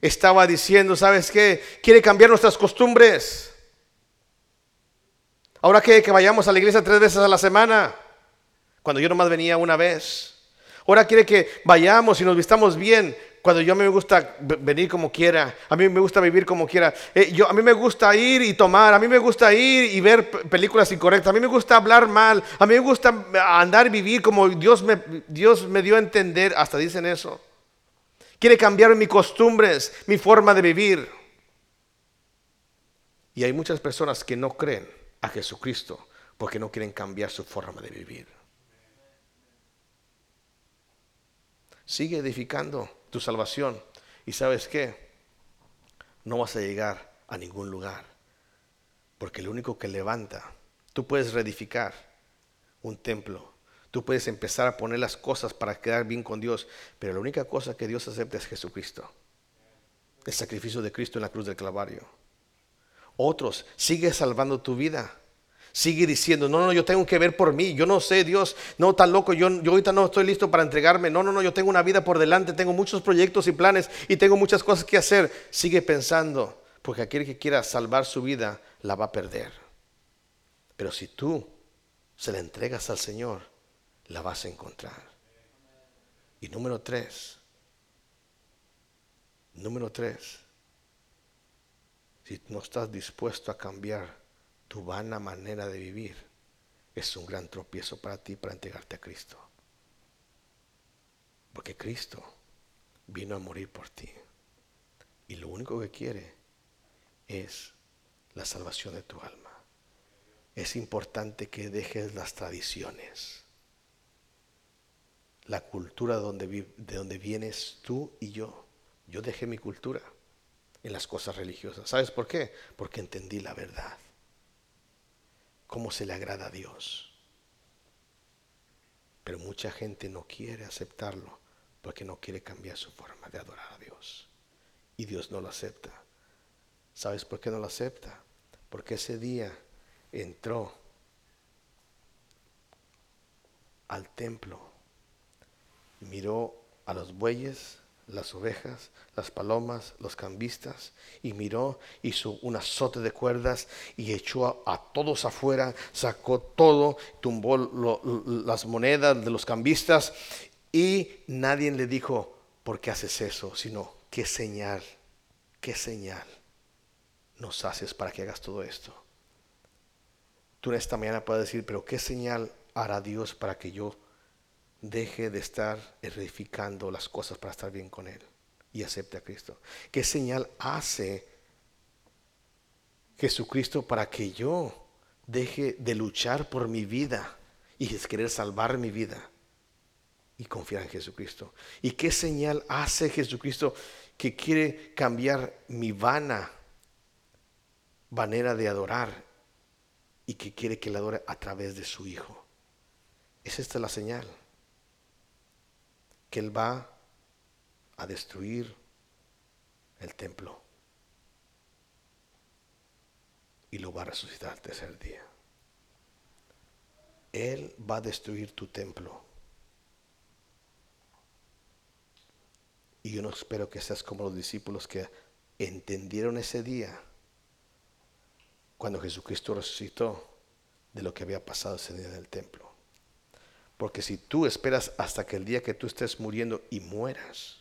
estaba diciendo, ¿sabes qué? Quiere cambiar nuestras costumbres. Ahora que, que vayamos a la iglesia tres veces a la semana, cuando yo nomás venía una vez. Ahora quiere que vayamos y nos vistamos bien cuando yo a mí me gusta venir como quiera, a mí me gusta vivir como quiera, eh, yo, a mí me gusta ir y tomar, a mí me gusta ir y ver películas incorrectas, a mí me gusta hablar mal, a mí me gusta andar y vivir como Dios me, Dios me dio a entender, hasta dicen eso. Quiere cambiar mis costumbres, mi forma de vivir. Y hay muchas personas que no creen a Jesucristo porque no quieren cambiar su forma de vivir. Sigue edificando tu salvación. Y sabes qué? No vas a llegar a ningún lugar. Porque el único que levanta, tú puedes reedificar un templo. Tú puedes empezar a poner las cosas para quedar bien con Dios. Pero la única cosa que Dios acepta es Jesucristo. El sacrificio de Cristo en la cruz del Calvario. Otros, sigue salvando tu vida sigue diciendo, no, no, yo tengo que ver por mí, yo no sé, Dios, no, tan loco, yo, yo ahorita no estoy listo para entregarme, no, no, no, yo tengo una vida por delante, tengo muchos proyectos y planes y tengo muchas cosas que hacer. Sigue pensando, porque aquel que quiera salvar su vida la va a perder. Pero si tú se la entregas al Señor, la vas a encontrar. Y número tres, número tres, si no estás dispuesto a cambiar tu vana manera de vivir es un gran tropiezo para ti para entregarte a Cristo. Porque Cristo vino a morir por ti. Y lo único que quiere es la salvación de tu alma. Es importante que dejes las tradiciones. La cultura de donde vienes tú y yo. Yo dejé mi cultura en las cosas religiosas. ¿Sabes por qué? Porque entendí la verdad cómo se le agrada a Dios. Pero mucha gente no quiere aceptarlo porque no quiere cambiar su forma de adorar a Dios. Y Dios no lo acepta. ¿Sabes por qué no lo acepta? Porque ese día entró al templo, miró a los bueyes, las ovejas, las palomas, los cambistas, y miró, hizo un azote de cuerdas y echó a, todos afuera, sacó todo, tumbó las monedas de los cambistas y nadie le dijo, ¿por qué haces eso? Sino, ¿qué señal, qué señal nos haces para que hagas todo esto? Tú en esta mañana puedes decir, pero ¿qué señal hará Dios para que yo deje de estar edificando las cosas para estar bien con Él y acepte a Cristo? ¿Qué señal hace Jesucristo para que yo deje de luchar por mi vida y querer salvar mi vida y confiar en Jesucristo? ¿Y qué señal hace Jesucristo que quiere cambiar mi vana manera de adorar y que quiere que le adore a través de su Hijo. Es esta la señal. Que Él va a destruir el templo y lo va a resucitar al tercer día. Él va a destruir tu templo. Y yo no espero que seas como los discípulos que entendieron ese día cuando Jesucristo resucitó de lo que había pasado ese día en el templo. Porque si tú esperas hasta que el día que tú estés muriendo y mueras,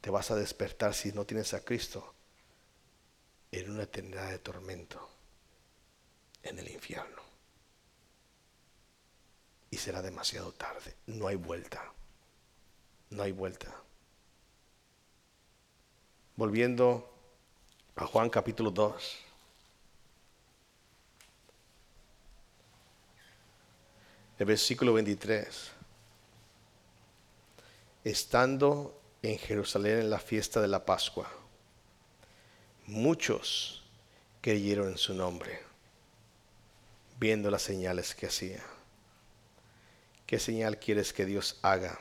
te vas a despertar si no tienes a Cristo en una eternidad de tormento en el infierno. Y será demasiado tarde. No hay vuelta. No hay vuelta. Volviendo a Juan capítulo 2. El versículo 23. Estando en Jerusalén en la fiesta de la Pascua, muchos creyeron en su nombre, viendo las señales que hacía. ¿Qué señal quieres que Dios haga?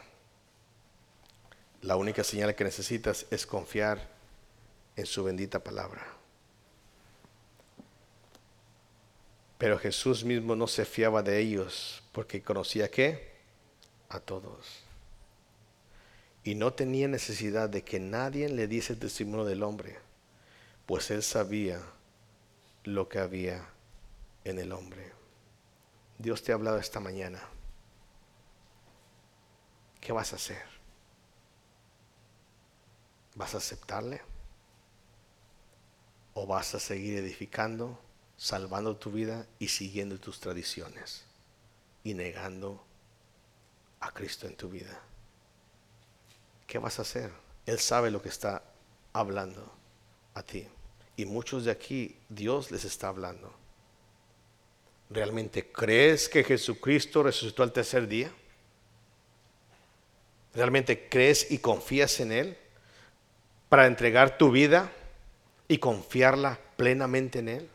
La única señal que necesitas es confiar en su bendita palabra. Pero Jesús mismo no se fiaba de ellos porque conocía que a todos. Y no tenía necesidad de que nadie le diese testimonio del hombre, pues él sabía lo que había en el hombre. Dios te ha hablado esta mañana. ¿Qué vas a hacer? ¿Vas a aceptarle? ¿O vas a seguir edificando? Salvando tu vida y siguiendo tus tradiciones y negando a Cristo en tu vida. ¿Qué vas a hacer? Él sabe lo que está hablando a ti. Y muchos de aquí Dios les está hablando. ¿Realmente crees que Jesucristo resucitó al tercer día? ¿Realmente crees y confías en Él para entregar tu vida y confiarla plenamente en Él?